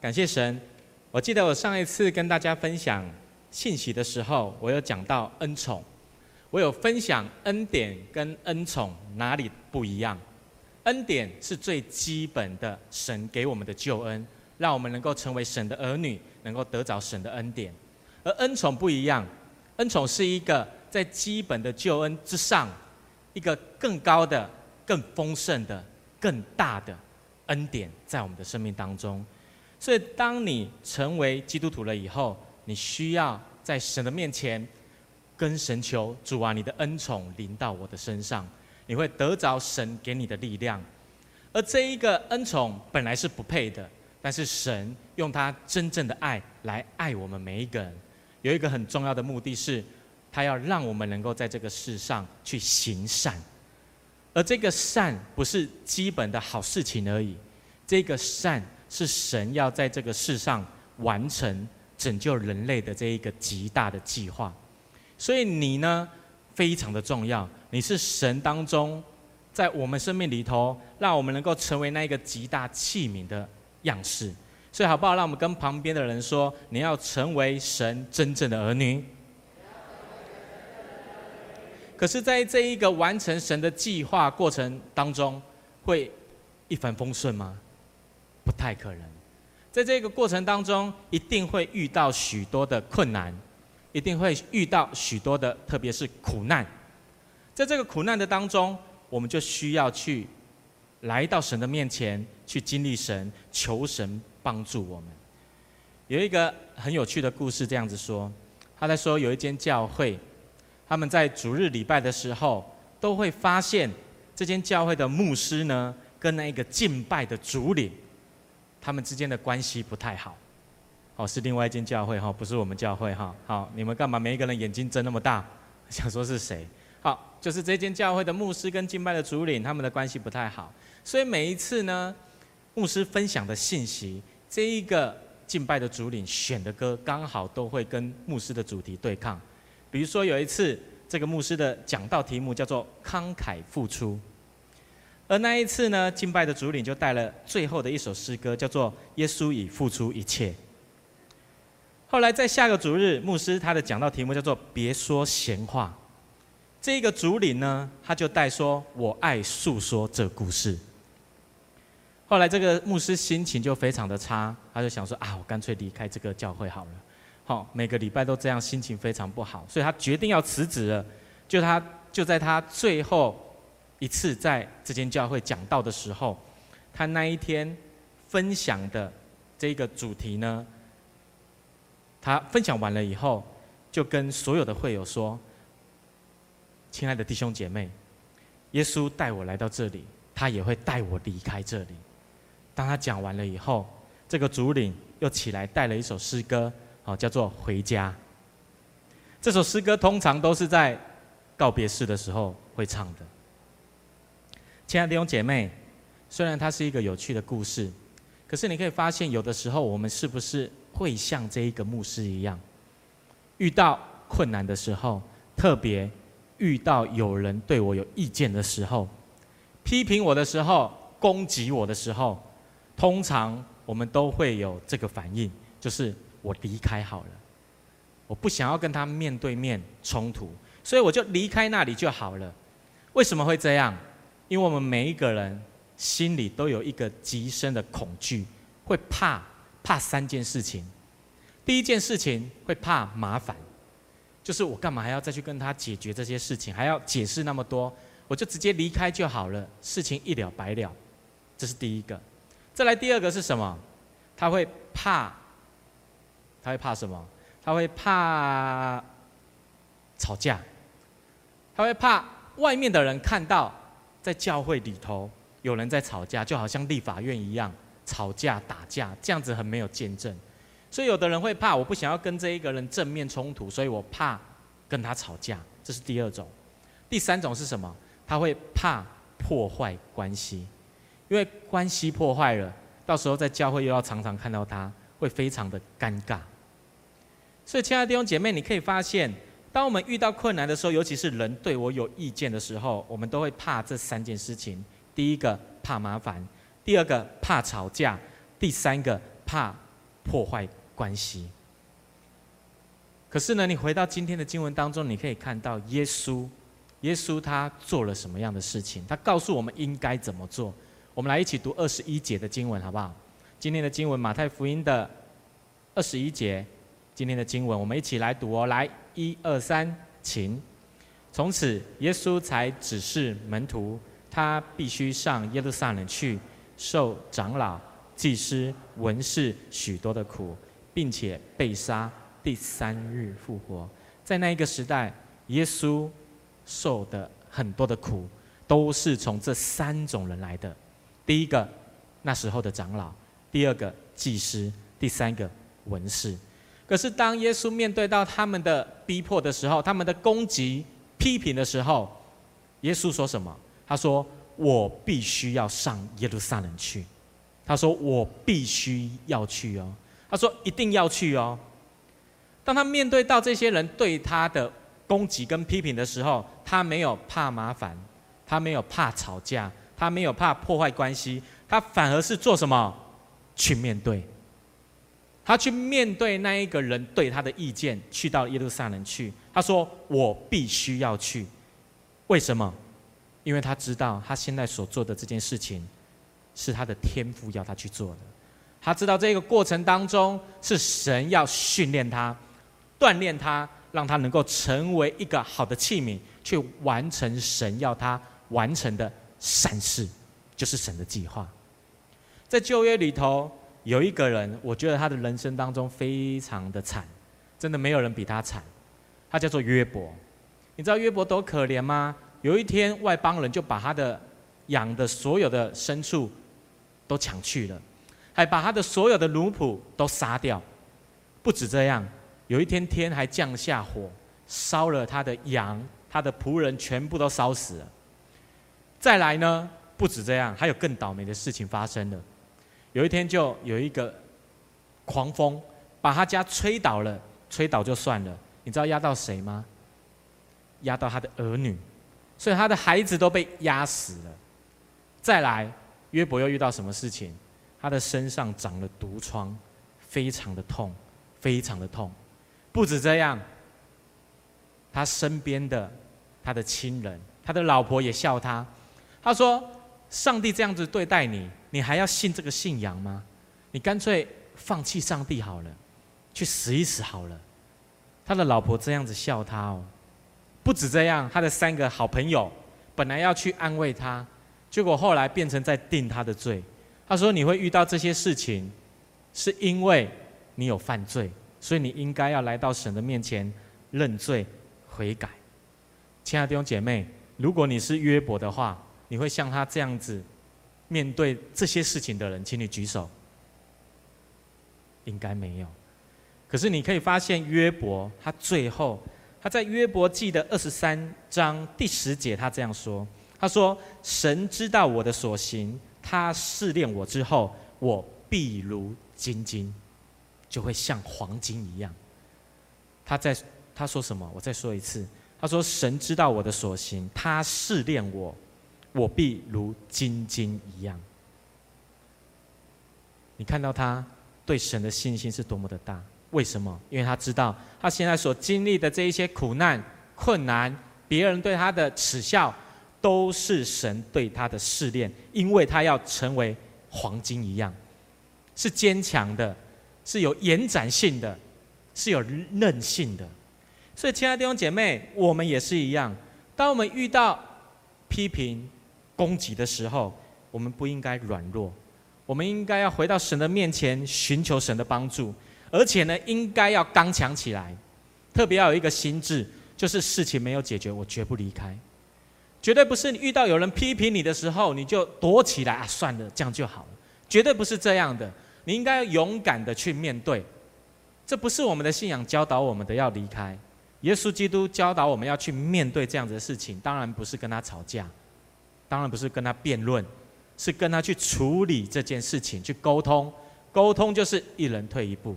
感谢神。我记得我上一次跟大家分享信息的时候，我有讲到恩宠，我有分享恩典跟恩宠哪里不一样。恩典是最基本的神给我们的救恩，让我们能够成为神的儿女，能够得着神的恩典。而恩宠不一样，恩宠是一个在基本的救恩之上，一个更高的、更丰盛的、更大的。恩典在我们的生命当中，所以当你成为基督徒了以后，你需要在神的面前跟神求主啊，你的恩宠临到我的身上，你会得着神给你的力量。而这一个恩宠本来是不配的，但是神用他真正的爱来爱我们每一个人，有一个很重要的目的是，他要让我们能够在这个世上去行善。而这个善不是基本的好事情而已，这个善是神要在这个世上完成拯救人类的这一个极大的计划。所以你呢，非常的重要，你是神当中在我们生命里头，让我们能够成为那一个极大器皿的样式。所以好不好？让我们跟旁边的人说，你要成为神真正的儿女。可是，在这一个完成神的计划过程当中，会一帆风顺吗？不太可能。在这个过程当中，一定会遇到许多的困难，一定会遇到许多的，特别是苦难。在这个苦难的当中，我们就需要去来到神的面前，去经历神，求神帮助我们。有一个很有趣的故事，这样子说，他在说有一间教会。他们在主日礼拜的时候，都会发现这间教会的牧师呢，跟那一个敬拜的主领，他们之间的关系不太好。哦，是另外一间教会哈，不是我们教会哈。好，你们干嘛每一个人眼睛睁那么大，想说是谁？好，就是这间教会的牧师跟敬拜的主领，他们的关系不太好。所以每一次呢，牧师分享的信息，这一个敬拜的主领选的歌，刚好都会跟牧师的主题对抗。比如说有一次，这个牧师的讲道题目叫做“慷慨付出”，而那一次呢，敬拜的主领就带了最后的一首诗歌，叫做“耶稣已付出一切”。后来在下个主日，牧师他的讲道题目叫做“别说闲话”，这个主领呢，他就带说“我爱诉说这故事”。后来这个牧师心情就非常的差，他就想说啊，我干脆离开这个教会好了。好，每个礼拜都这样，心情非常不好，所以他决定要辞职了。就他就在他最后一次在这间教会讲道的时候，他那一天分享的这个主题呢，他分享完了以后，就跟所有的会友说：“亲爱的弟兄姐妹，耶稣带我来到这里，他也会带我离开这里。”当他讲完了以后，这个主领又起来带了一首诗歌。好，叫做回家。这首诗歌通常都是在告别式的时候会唱的。亲爱的弟兄姐妹，虽然它是一个有趣的故事，可是你可以发现，有的时候我们是不是会像这一个牧师一样，遇到困难的时候，特别遇到有人对我有意见的时候，批评我的时候，攻击我的时候，通常我们都会有这个反应，就是。我离开好了，我不想要跟他面对面冲突，所以我就离开那里就好了。为什么会这样？因为我们每一个人心里都有一个极深的恐惧，会怕怕三件事情。第一件事情会怕麻烦，就是我干嘛还要再去跟他解决这些事情，还要解释那么多，我就直接离开就好了，事情一了百了。这是第一个。再来第二个是什么？他会怕。他会怕什么？他会怕吵架，他会怕外面的人看到在教会里头有人在吵架，就好像立法院一样吵架打架，这样子很没有见证。所以有的人会怕，我不想要跟这一个人正面冲突，所以我怕跟他吵架。这是第二种。第三种是什么？他会怕破坏关系，因为关系破坏了，到时候在教会又要常常看到他。会非常的尴尬，所以亲爱的弟兄姐妹，你可以发现，当我们遇到困难的时候，尤其是人对我有意见的时候，我们都会怕这三件事情：第一个怕麻烦，第二个怕吵架，第三个怕破坏关系。可是呢，你回到今天的经文当中，你可以看到耶稣，耶稣他做了什么样的事情？他告诉我们应该怎么做。我们来一起读二十一节的经文，好不好？今天的经文，马太福音的二十一节，今天的经文，我们一起来读哦。来，一二三，请。从此，耶稣才指示门徒，他必须上耶路撒冷去，受长老、祭司、文士许多的苦，并且被杀，第三日复活。在那一个时代，耶稣受的很多的苦，都是从这三种人来的。第一个，那时候的长老；第二个，祭司；第三个，文士。可是，当耶稣面对到他们的逼迫的时候，他们的攻击、批评的时候，耶稣说什么？他说：“我必须要上耶路撒冷去。”他说：“我必须要去哦。”他说：“一定要去哦。”当他面对到这些人对他的攻击跟批评的时候，他没有怕麻烦，他没有怕吵架。他没有怕破坏关系，他反而是做什么？去面对。他去面对那一个人对他的意见，去到耶路撒冷去。他说：“我必须要去。”为什么？因为他知道他现在所做的这件事情，是他的天赋要他去做的。他知道这个过程当中是神要训练他、锻炼他，让他能够成为一个好的器皿，去完成神要他完成的。善事就是神的计划。在旧约里头，有一个人，我觉得他的人生当中非常的惨，真的没有人比他惨。他叫做约伯。你知道约伯多可怜吗？有一天，外邦人就把他的养的所有的牲畜都抢去了，还把他的所有的奴仆都杀掉。不止这样，有一天天还降下火，烧了他的羊，他的仆人全部都烧死了。再来呢，不止这样，还有更倒霉的事情发生了。有一天，就有一个狂风把他家吹倒了，吹倒就算了，你知道压到谁吗？压到他的儿女，所以他的孩子都被压死了。再来，约伯又遇到什么事情？他的身上长了毒疮，非常的痛，非常的痛。不止这样，他身边的他的亲人，他的老婆也笑他。他说：“上帝这样子对待你，你还要信这个信仰吗？你干脆放弃上帝好了，去死一死好了。”他的老婆这样子笑他哦。不止这样，他的三个好朋友本来要去安慰他，结果后来变成在定他的罪。他说：“你会遇到这些事情，是因为你有犯罪，所以你应该要来到神的面前认罪悔改。”亲爱的弟兄姐妹，如果你是约伯的话，你会像他这样子面对这些事情的人，请你举手。应该没有。可是你可以发现约伯，他最后他在约伯记的二十三章第十节，他这样说：“他说，神知道我的所行，他试炼我之后，我必如精金，就会像黄金一样。”他在他说什么？我再说一次。他说：“神知道我的所行，他试炼我。”我必如精金一样。你看到他对神的信心是多么的大？为什么？因为他知道他现在所经历的这一些苦难、困难，别人对他的耻笑，都是神对他的试炼，因为他要成为黄金一样，是坚强的，是有延展性的，是有韧性的。所以，亲爱的弟兄姐妹，我们也是一样。当我们遇到批评，攻击的时候，我们不应该软弱，我们应该要回到神的面前，寻求神的帮助，而且呢，应该要刚强起来，特别要有一个心智，就是事情没有解决，我绝不离开，绝对不是你遇到有人批评你的时候，你就躲起来啊，算了，这样就好了，绝对不是这样的，你应该要勇敢的去面对，这不是我们的信仰教导我们的，要离开，耶稣基督教导我们要去面对这样子的事情，当然不是跟他吵架。当然不是跟他辩论，是跟他去处理这件事情，去沟通。沟通就是一人退一步，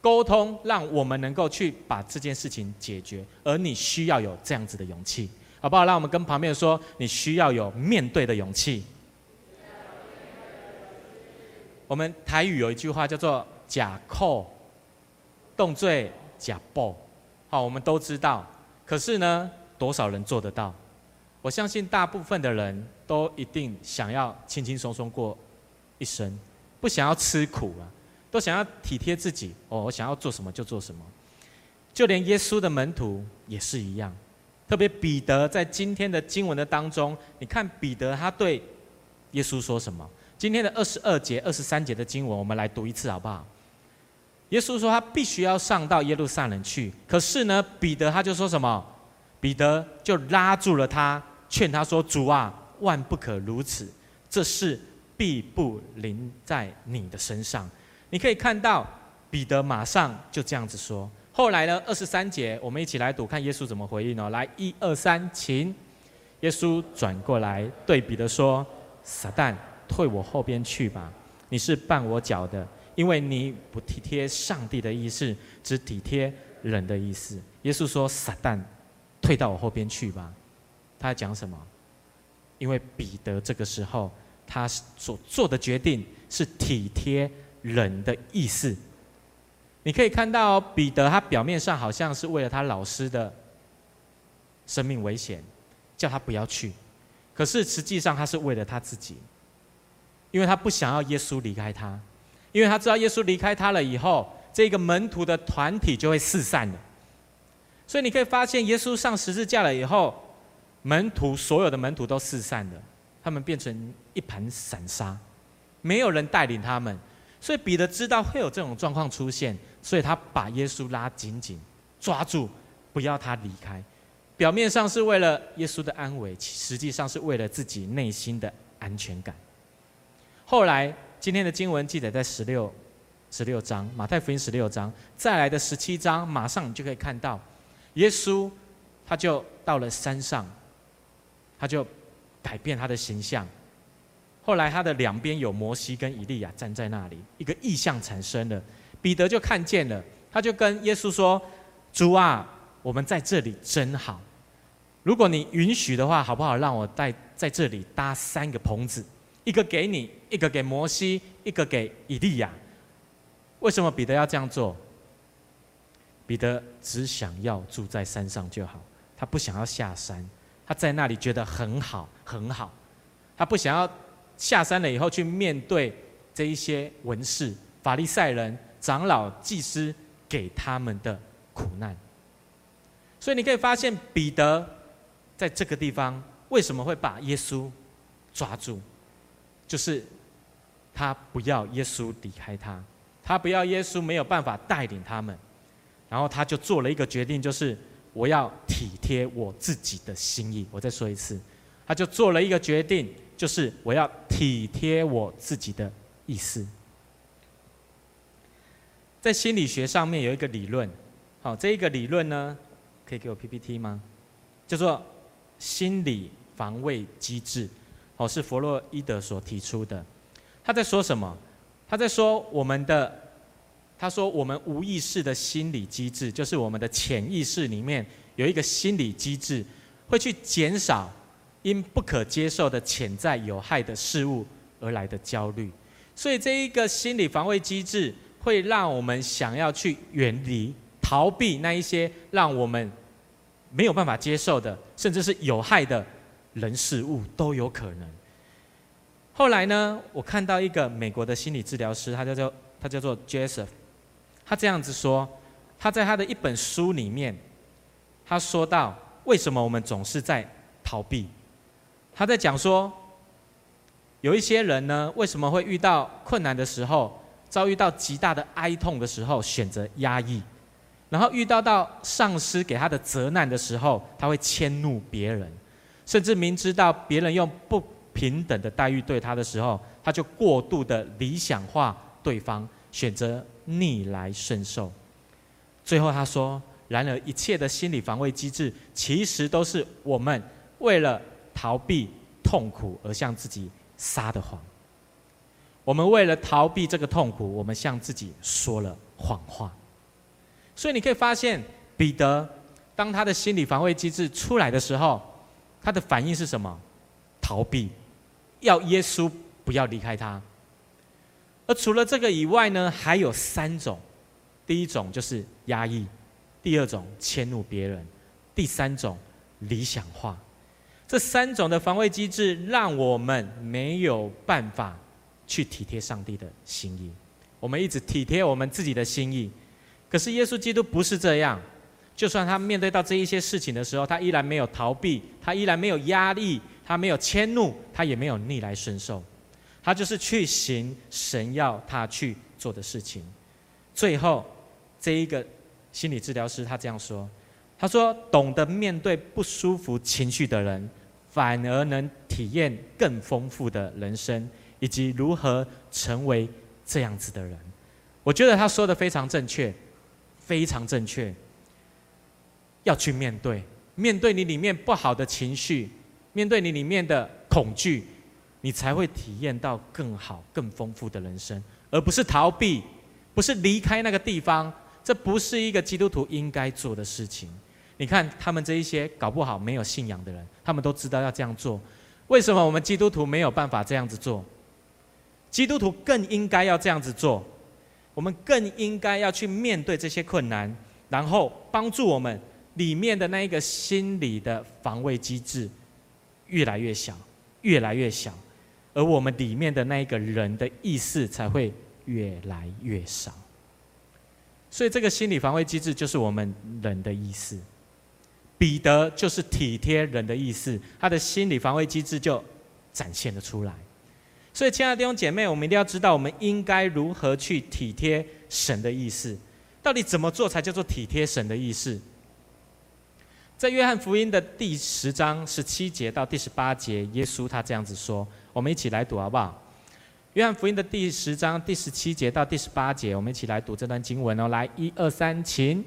沟通让我们能够去把这件事情解决。而你需要有这样子的勇气，好不好？让我们跟旁边说，你需要有面对的勇气。我们台语有一句话叫做“假扣动罪假报”，好，我们都知道。可是呢，多少人做得到？我相信大部分的人都一定想要轻轻松松过一生，不想要吃苦啊，都想要体贴自己。哦，我想要做什么就做什么。就连耶稣的门徒也是一样，特别彼得在今天的经文的当中，你看彼得他对耶稣说什么？今天的二十二节、二十三节的经文，我们来读一次好不好？耶稣说他必须要上到耶路撒冷去，可是呢，彼得他就说什么？彼得就拉住了他。劝他说：“主啊，万不可如此，这事必不临在你的身上。”你可以看到彼得马上就这样子说。后来呢，二十三节，我们一起来读，看耶稣怎么回应哦。来，一二三，请。耶稣转过来对彼得说：“撒旦，退我后边去吧！你是绊我脚的，因为你不体贴上帝的意思，只体贴人的意思。”耶稣说：“撒旦，退到我后边去吧。”他讲什么？因为彼得这个时候他所做的决定是体贴人的意思。你可以看到彼得，他表面上好像是为了他老师的生命危险，叫他不要去，可是实际上他是为了他自己，因为他不想要耶稣离开他，因为他知道耶稣离开他了以后，这个门徒的团体就会四散了。所以你可以发现，耶稣上十字架了以后。门徒所有的门徒都四散了，他们变成一盘散沙，没有人带领他们。所以彼得知道会有这种状况出现，所以他把耶稣拉紧紧抓住，不要他离开。表面上是为了耶稣的安危，实际上是为了自己内心的安全感。后来今天的经文记载在十六十六章，马太福音十六章，再来的十七章，马上你就可以看到，耶稣他就到了山上。他就改变他的形象。后来他的两边有摩西跟以利亚站在那里，一个异象产生了。彼得就看见了，他就跟耶稣说：“主啊，我们在这里真好。如果你允许的话，好不好？让我在在这里搭三个棚子，一个给你，一个给摩西，一个给以利亚。为什么彼得要这样做？彼得只想要住在山上就好，他不想要下山。”他在那里觉得很好，很好。他不想要下山了以后去面对这一些文士、法利赛人、长老、祭司给他们的苦难。所以你可以发现，彼得在这个地方为什么会把耶稣抓住，就是他不要耶稣离开他，他不要耶稣没有办法带领他们，然后他就做了一个决定，就是。我要体贴我自己的心意。我再说一次，他就做了一个决定，就是我要体贴我自己的意思。在心理学上面有一个理论，好，这一个理论呢，可以给我 PPT 吗？叫做心理防卫机制，哦，是弗洛伊德所提出的。他在说什么？他在说我们的。他说：“我们无意识的心理机制，就是我们的潜意识里面有一个心理机制，会去减少因不可接受的潜在有害的事物而来的焦虑。所以，这一个心理防卫机制会让我们想要去远离、逃避那一些让我们没有办法接受的，甚至是有害的人事物都有可能。”后来呢，我看到一个美国的心理治疗师，他叫做他叫做 Joseph。他这样子说，他在他的一本书里面，他说到为什么我们总是在逃避？他在讲说，有一些人呢，为什么会遇到困难的时候，遭遇到极大的哀痛的时候，选择压抑，然后遇到到上司给他的责难的时候，他会迁怒别人，甚至明知道别人用不平等的待遇对他的时候，他就过度的理想化对方，选择。逆来顺受，最后他说：“然而，一切的心理防卫机制，其实都是我们为了逃避痛苦而向自己撒的谎。我们为了逃避这个痛苦，我们向自己说了谎话。所以你可以发现，彼得当他的心理防卫机制出来的时候，他的反应是什么？逃避，要耶稣不要离开他。而除了这个以外呢，还有三种。第一种就是压抑，第二种迁怒别人，第三种理想化。这三种的防卫机制，让我们没有办法去体贴上帝的心意。我们一直体贴我们自己的心意，可是耶稣基督不是这样。就算他面对到这一些事情的时候，他依然没有逃避，他依然没有压力，他没有迁怒，他也没有逆来顺受，他就是去行神要他去做的事情。最后，这一个心理治疗师他这样说：“他说，懂得面对不舒服情绪的人，反而能体验更丰富的人生，以及如何成为这样子的人。”我觉得他说的非常正确，非常正确。要去面对，面对你里面不好的情绪，面对你里面的恐惧，你才会体验到更好、更丰富的人生，而不是逃避，不是离开那个地方。这不是一个基督徒应该做的事情。你看他们这一些搞不好没有信仰的人，他们都知道要这样做。为什么我们基督徒没有办法这样子做？基督徒更应该要这样子做。我们更应该要去面对这些困难，然后帮助我们。里面的那一个心理的防卫机制越来越小，越来越小，而我们里面的那一个人的意识才会越来越少。所以这个心理防卫机制就是我们人的意识。彼得就是体贴人的意思，他的心理防卫机制就展现了出来。所以，亲爱的弟兄姐妹，我们一定要知道，我们应该如何去体贴神的意思。到底怎么做才叫做体贴神的意思？在约翰福音的第十章十七节到第十八节，耶稣他这样子说：“我们一起来读好不好？”约翰福音的第十章第十七节到第十八节，我们一起来读这段经文哦。来，一二三，请。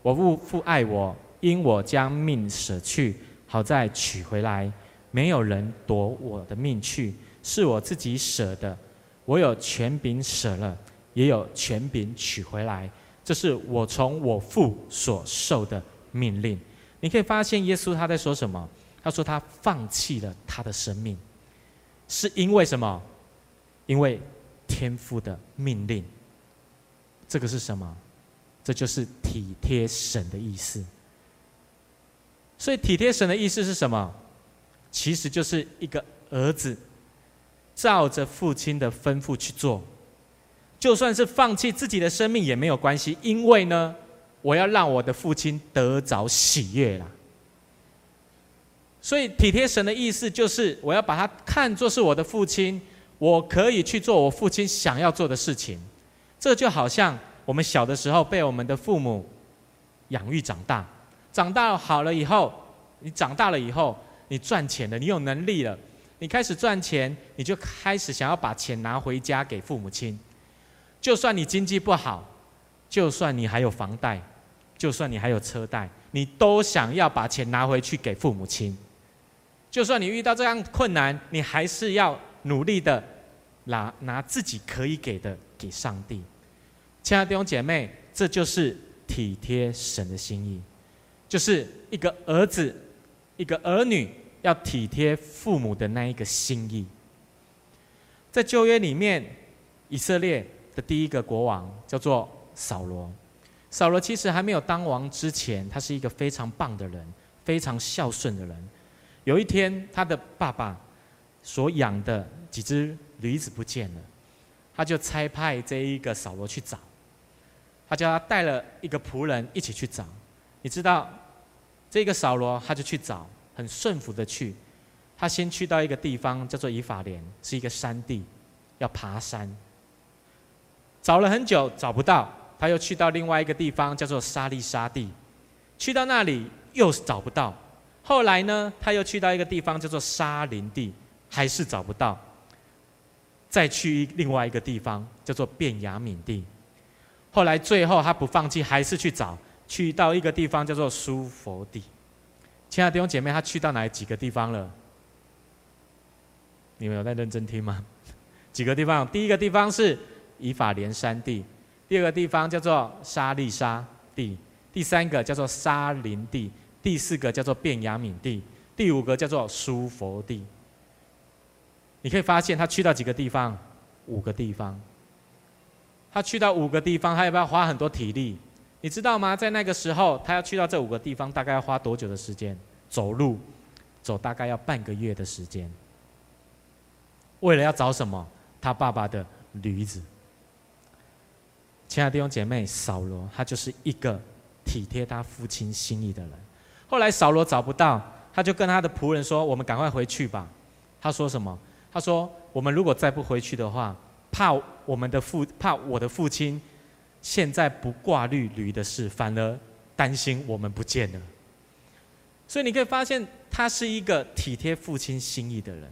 我父父爱我，因我将命舍去，好再取回来。没有人夺我的命去，是我自己舍的。我有权柄舍了，也有权柄取回来。这是我从我父所受的命令。你可以发现耶稣他在说什么？他说他放弃了他的生命，是因为什么？因为天父的命令。这个是什么？这就是体贴神的意思。所以体贴神的意思是什么？其实就是一个儿子照着父亲的吩咐去做，就算是放弃自己的生命也没有关系，因为呢，我要让我的父亲得着喜悦啦，所以体贴神的意思就是，我要把他看作是我的父亲，我可以去做我父亲想要做的事情。这就好像我们小的时候被我们的父母养育长大，长大好了以后，你长大了以后，你赚钱了，你有能力了，你开始赚钱，你就开始想要把钱拿回家给父母亲，就算你经济不好，就算你还有房贷。就算你还有车贷，你都想要把钱拿回去给父母亲。就算你遇到这样困难，你还是要努力的拿拿自己可以给的给上帝。亲爱的弟兄姐妹，这就是体贴神的心意，就是一个儿子、一个儿女要体贴父母的那一个心意。在旧约里面，以色列的第一个国王叫做扫罗。扫罗其实还没有当王之前，他是一个非常棒的人，非常孝顺的人。有一天，他的爸爸所养的几只驴子不见了，他就差派这一个扫罗去找。他叫他带了一个仆人一起去找。你知道，这个扫罗他就去找，很顺服的去。他先去到一个地方叫做以法莲，是一个山地，要爬山。找了很久，找不到。他又去到另外一个地方，叫做沙利沙地，去到那里又找不到。后来呢，他又去到一个地方，叫做沙林地，还是找不到。再去另外一个地方，叫做便雅敏地。后来最后他不放弃，还是去找，去到一个地方叫做苏佛地。亲爱的弟兄姐妹，他去到哪几个地方了？你们有在认真听吗？几个地方？第一个地方是以法莲山地。第二个地方叫做沙利沙地，第三个叫做沙林地，第四个叫做便雅敏地，第五个叫做苏佛地。你可以发现他去到几个地方？五个地方。他去到五个地方，他要不要花很多体力？你知道吗？在那个时候，他要去到这五个地方，大概要花多久的时间？走路，走大概要半个月的时间。为了要找什么？他爸爸的驴子。亲爱的弟兄姐妹，扫罗他就是一个体贴他父亲心意的人。后来扫罗找不到，他就跟他的仆人说：“我们赶快回去吧。”他说什么？他说：“我们如果再不回去的话，怕我们的父，怕我的父亲现在不挂虑驴的事，反而担心我们不见了。”所以你可以发现，他是一个体贴父亲心意的人。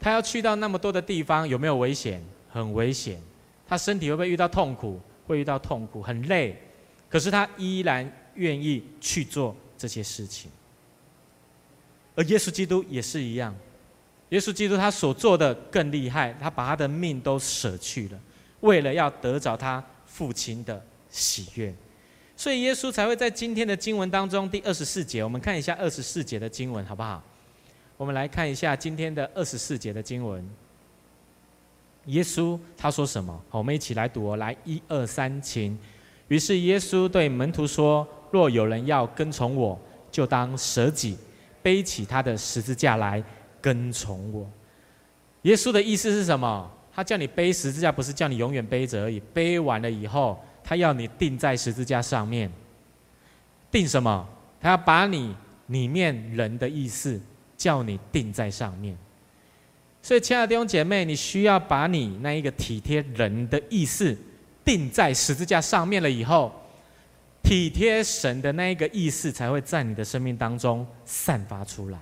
他要去到那么多的地方，有没有危险？很危险。他身体会不会遇到痛苦？会遇到痛苦，很累。可是他依然愿意去做这些事情。而耶稣基督也是一样，耶稣基督他所做的更厉害，他把他的命都舍去了，为了要得着他父亲的喜悦。所以耶稣才会在今天的经文当中第二十四节，我们看一下二十四节的经文好不好？我们来看一下今天的二十四节的经文。耶稣他说什么？我们一起来读哦。来，一二三，请。于是耶稣对门徒说：“若有人要跟从我，就当舍己，背起他的十字架来跟从我。”耶稣的意思是什么？他叫你背十字架，不是叫你永远背着而已。背完了以后，他要你钉在十字架上面。钉什么？他要把你里面人的意思。叫你钉在上面，所以亲爱的弟兄姐妹，你需要把你那一个体贴人的意思钉在十字架上面了以后，体贴神的那一个意思才会在你的生命当中散发出来。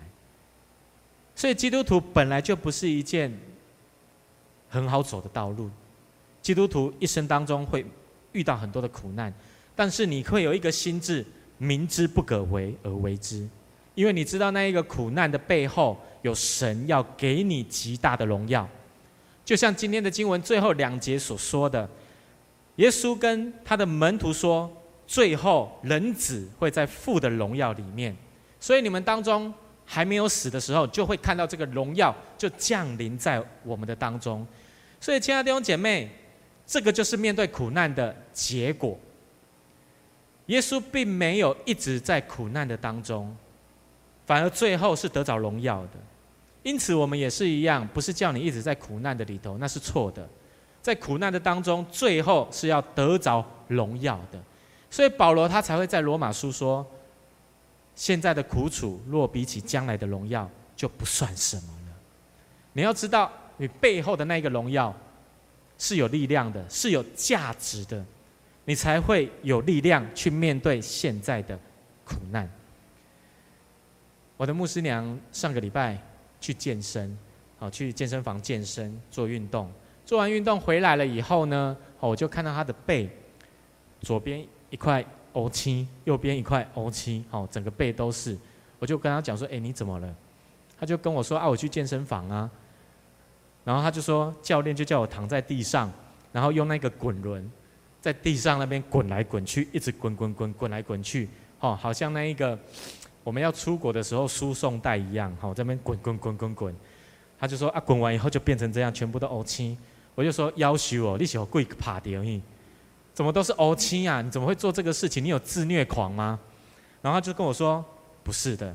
所以基督徒本来就不是一件很好走的道路，基督徒一生当中会遇到很多的苦难，但是你会有一个心智，明知不可为而为之。因为你知道那一个苦难的背后有神要给你极大的荣耀，就像今天的经文最后两节所说的，耶稣跟他的门徒说，最后人子会在父的荣耀里面，所以你们当中还没有死的时候，就会看到这个荣耀就降临在我们的当中。所以，亲爱的弟兄姐妹，这个就是面对苦难的结果。耶稣并没有一直在苦难的当中。反而最后是得着荣耀的，因此我们也是一样，不是叫你一直在苦难的里头，那是错的。在苦难的当中，最后是要得着荣耀的。所以保罗他才会在罗马书说：现在的苦楚，若比起将来的荣耀，就不算什么了。你要知道，你背后的那个荣耀是有力量的，是有价值的，你才会有力量去面对现在的苦难。我的牧师娘上个礼拜去健身，好，去健身房健身做运动，做完运动回来了以后呢，我就看到她的背，左边一块乌青，右边一块乌青，好，整个背都是，我就跟他讲说，哎，你怎么了？他就跟我说啊，我去健身房啊，然后他就说，教练就叫我躺在地上，然后用那个滚轮在地上那边滚来滚去，一直滚滚滚滚来滚去，哦，好像那一个。我们要出国的时候输送带一样，好，在那边滚滚滚滚滚，他就说啊，滚完以后就变成这样，全部都乌青。我就说夭寿哦，你小贵怕掉你，怎么都是乌青啊？你怎么会做这个事情？你有自虐狂吗？然后他就跟我说不是的，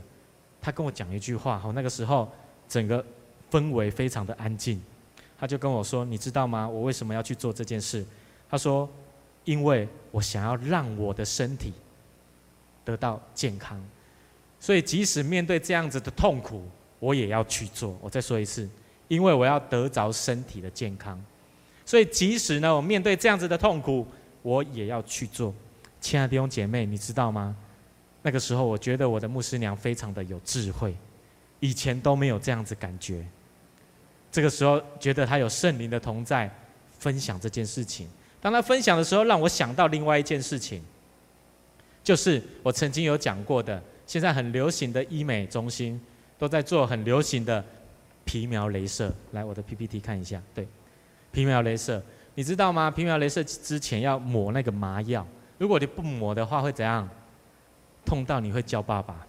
他跟我讲一句话，好，那个时候整个氛围非常的安静，他就跟我说，你知道吗？我为什么要去做这件事？他说，因为我想要让我的身体得到健康。所以，即使面对这样子的痛苦，我也要去做。我再说一次，因为我要得着身体的健康。所以，即使呢，我面对这样子的痛苦，我也要去做。亲爱的弟兄姐妹，你知道吗？那个时候，我觉得我的牧师娘非常的有智慧，以前都没有这样子感觉。这个时候，觉得她有圣灵的同在，分享这件事情。当她分享的时候，让我想到另外一件事情，就是我曾经有讲过的。现在很流行的医美中心都在做很流行的皮秒镭射。来，我的 PPT 看一下。对，皮秒镭射，你知道吗？皮秒镭射之前要抹那个麻药，如果你不抹的话会怎样？痛到你会叫爸爸。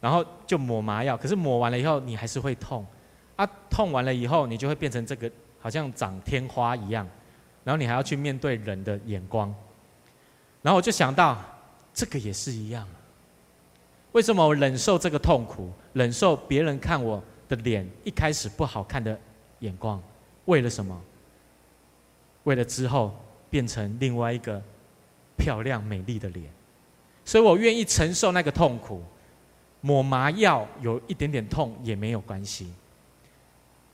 然后就抹麻药，可是抹完了以后你还是会痛。啊，痛完了以后你就会变成这个，好像长天花一样。然后你还要去面对人的眼光，然后我就想到，这个也是一样。为什么我忍受这个痛苦，忍受别人看我的脸一开始不好看的眼光？为了什么？为了之后变成另外一个漂亮美丽的脸。所以我愿意承受那个痛苦，抹麻药有一点点痛也没有关系。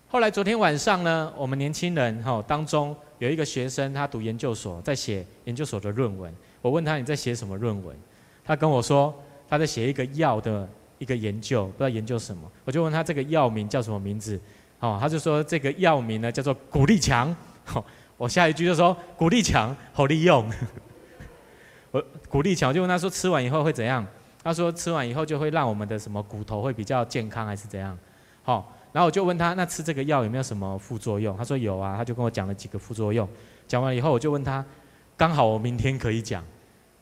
后来昨天晚上呢，我们年轻人哈当中有一个学生，他读研究所，在写研究所的论文。我问他，你在写什么论文？他跟我说。他在写一个药的一个研究，不知道研究什么，我就问他这个药名叫什么名字，哦，他就说这个药名呢叫做古力强，哦，我下一句就说骨力强好利用，我骨力强，就问他说吃完以后会怎样？他说吃完以后就会让我们的什么骨头会比较健康还是怎样？好，然后我就问他那吃这个药有没有什么副作用？他说有啊，他就跟我讲了几个副作用，讲完以后我就问他，刚好我明天可以讲。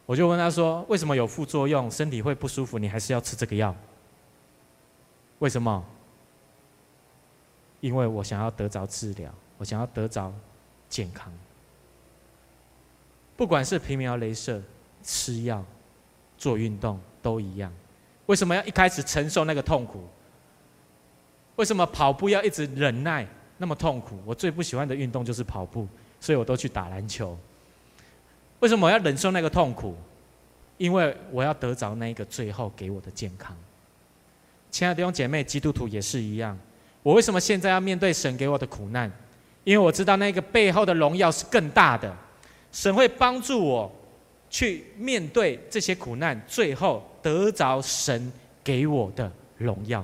我就问他说：“为什么有副作用，身体会不舒服，你还是要吃这个药？为什么？因为我想要得着治疗，我想要得着健康。不管是皮秒镭射、吃药、做运动都一样。为什么要一开始承受那个痛苦？为什么跑步要一直忍耐那么痛苦？我最不喜欢的运动就是跑步，所以我都去打篮球。”为什么我要忍受那个痛苦？因为我要得着那个最后给我的健康。亲爱的弟兄姐妹，基督徒也是一样。我为什么现在要面对神给我的苦难？因为我知道那个背后的荣耀是更大的。神会帮助我去面对这些苦难，最后得着神给我的荣耀。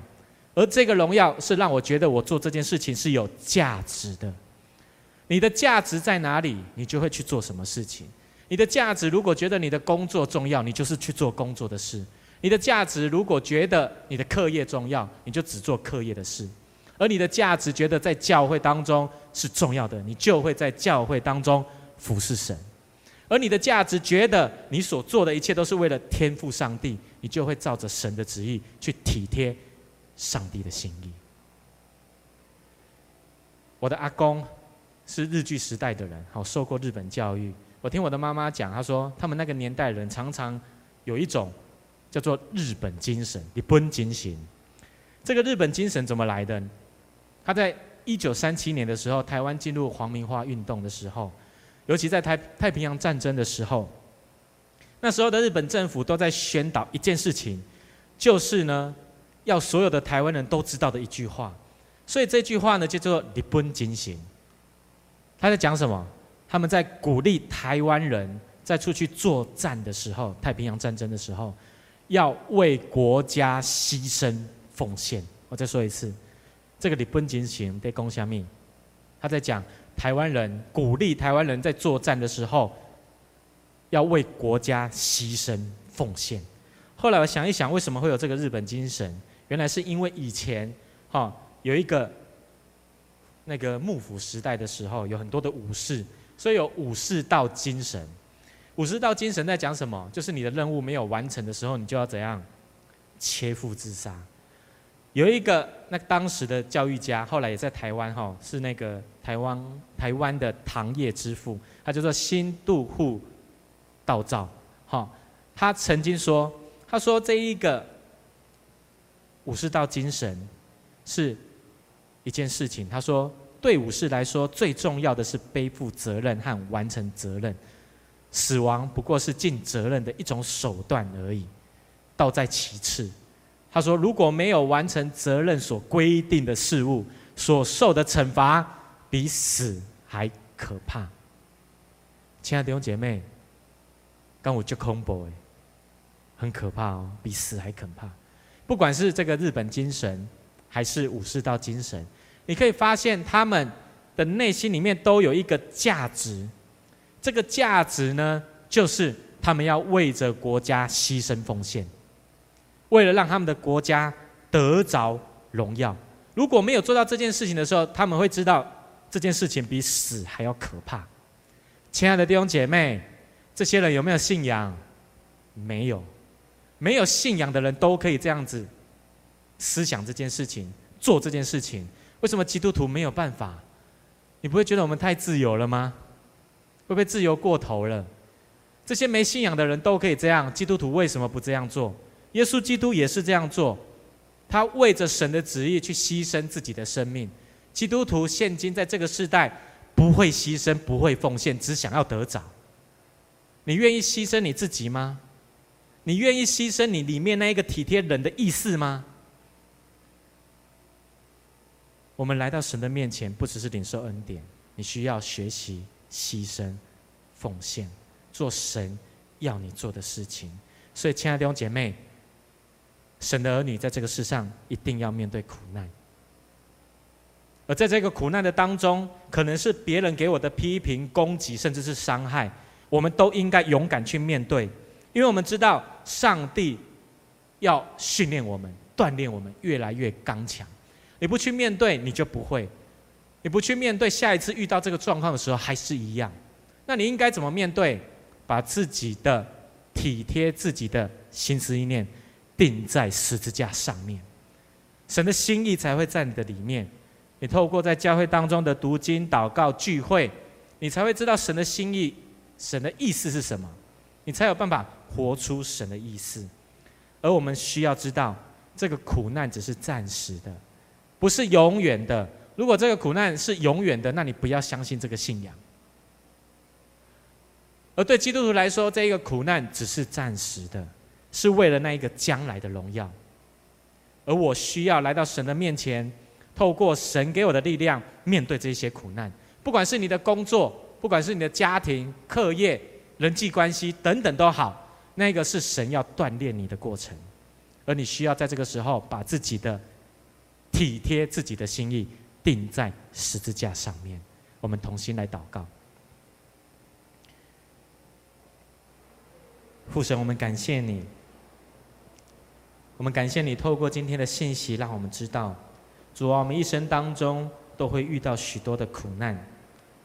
而这个荣耀是让我觉得我做这件事情是有价值的。你的价值在哪里？你就会去做什么事情。你的价值，如果觉得你的工作重要，你就是去做工作的事；你的价值，如果觉得你的课业重要，你就只做课业的事；而你的价值觉得在教会当中是重要的，你就会在教会当中服侍神；而你的价值觉得你所做的一切都是为了天父上帝，你就会照着神的旨意去体贴上帝的心意。我的阿公是日据时代的人，好受过日本教育。我听我的妈妈讲，她说他们那个年代人常常有一种叫做日本精神，日本精神。这个日本精神怎么来的？他在一九三七年的时候，台湾进入皇民化运动的时候，尤其在太太平洋战争的时候，那时候的日本政府都在宣导一件事情，就是呢，要所有的台湾人都知道的一句话。所以这句话呢，叫做日本精神。他在讲什么？他们在鼓励台湾人在出去作战的时候，太平洋战争的时候，要为国家牺牲奉献。我再说一次，这个日本精神在讲什么？他在讲台湾人鼓励台湾人在作战的时候，要为国家牺牲奉献。后来我想一想，为什么会有这个日本精神？原来是因为以前哈有一个那个幕府时代的时候，有很多的武士。所以有武士道精神，武士道精神在讲什么？就是你的任务没有完成的时候，你就要怎样切腹自杀。有一个那当时的教育家，后来也在台湾哈，是那个台湾台湾的糖业之父，他叫做新渡户道造哈。他曾经说，他说这一个武士道精神是一件事情，他说。对武士来说，最重要的是背负责任和完成责任。死亡不过是尽责任的一种手段而已，倒在其次。他说：“如果没有完成责任所规定的事物，所受的惩罚比死还可怕。”亲爱的弟兄姐妹，刚我就恐怖，很可怕哦，比死还可怕。不管是这个日本精神，还是武士道精神。你可以发现，他们的内心里面都有一个价值，这个价值呢，就是他们要为着国家牺牲奉献，为了让他们的国家得着荣耀。如果没有做到这件事情的时候，他们会知道这件事情比死还要可怕。亲爱的弟兄姐妹，这些人有没有信仰？没有，没有信仰的人都可以这样子思想这件事情，做这件事情。为什么基督徒没有办法？你不会觉得我们太自由了吗？会不会自由过头了？这些没信仰的人都可以这样，基督徒为什么不这样做？耶稣基督也是这样做，他为着神的旨意去牺牲自己的生命。基督徒现今在这个时代不会牺牲，不会奉献，只想要得着。你愿意牺牲你自己吗？你愿意牺牲你里面那一个体贴人的意思吗？我们来到神的面前，不只是领受恩典，你需要学习牺牲、奉献。做神要你做的事情，所以亲爱的弟兄姐妹，神的儿女在这个世上一定要面对苦难，而在这个苦难的当中，可能是别人给我的批评、攻击，甚至是伤害，我们都应该勇敢去面对，因为我们知道上帝要训练我们、锻炼我们，越来越刚强。你不去面对，你就不会；你不去面对，下一次遇到这个状况的时候还是一样。那你应该怎么面对？把自己的体贴自己的心思意念钉在十字架上面，神的心意才会在你的里面。你透过在教会当中的读经、祷告、聚会，你才会知道神的心意、神的意思是什么，你才有办法活出神的意思。而我们需要知道，这个苦难只是暂时的，不是永远的。如果这个苦难是永远的，那你不要相信这个信仰。而对基督徒来说，这一个苦难只是暂时的，是为了那一个将来的荣耀。而我需要来到神的面前，透过神给我的力量，面对这些苦难。不管是你的工作，不管是你的家庭、课业、人际关系等等都好，那个是神要锻炼你的过程。而你需要在这个时候，把自己的体贴自己的心意钉在十字架上面。我们同心来祷告。父神，我们感谢你。我们感谢你透过今天的信息，让我们知道，主啊，我们一生当中都会遇到许多的苦难，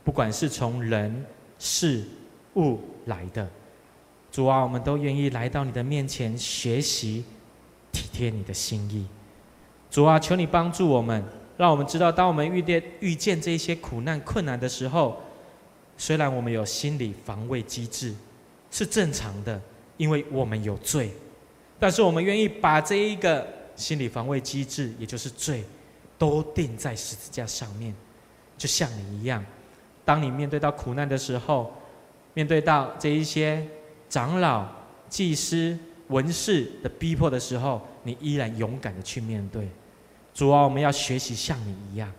不管是从人、事、物来的。主啊，我们都愿意来到你的面前学习，体贴你的心意。主啊，求你帮助我们，让我们知道，当我们遇见遇见这些苦难困难的时候，虽然我们有心理防卫机制，是正常的。因为我们有罪，但是我们愿意把这一个心理防卫机制，也就是罪，都钉在十字架上面，就像你一样。当你面对到苦难的时候，面对到这一些长老、祭司、文士的逼迫的时候，你依然勇敢的去面对。主啊，我们要学习像你一样，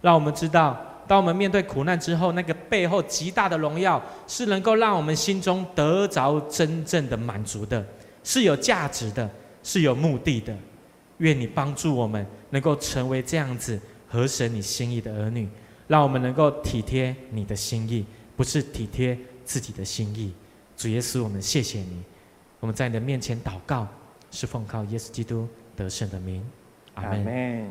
让我们知道。当我们面对苦难之后，那个背后极大的荣耀，是能够让我们心中得着真正的满足的，是有价值的，是有目的的。愿你帮助我们，能够成为这样子合神你心意的儿女，让我们能够体贴你的心意，不是体贴自己的心意。主耶稣，我们谢谢你，我们在你的面前祷告，是奉靠耶稣基督得胜的名。阿门。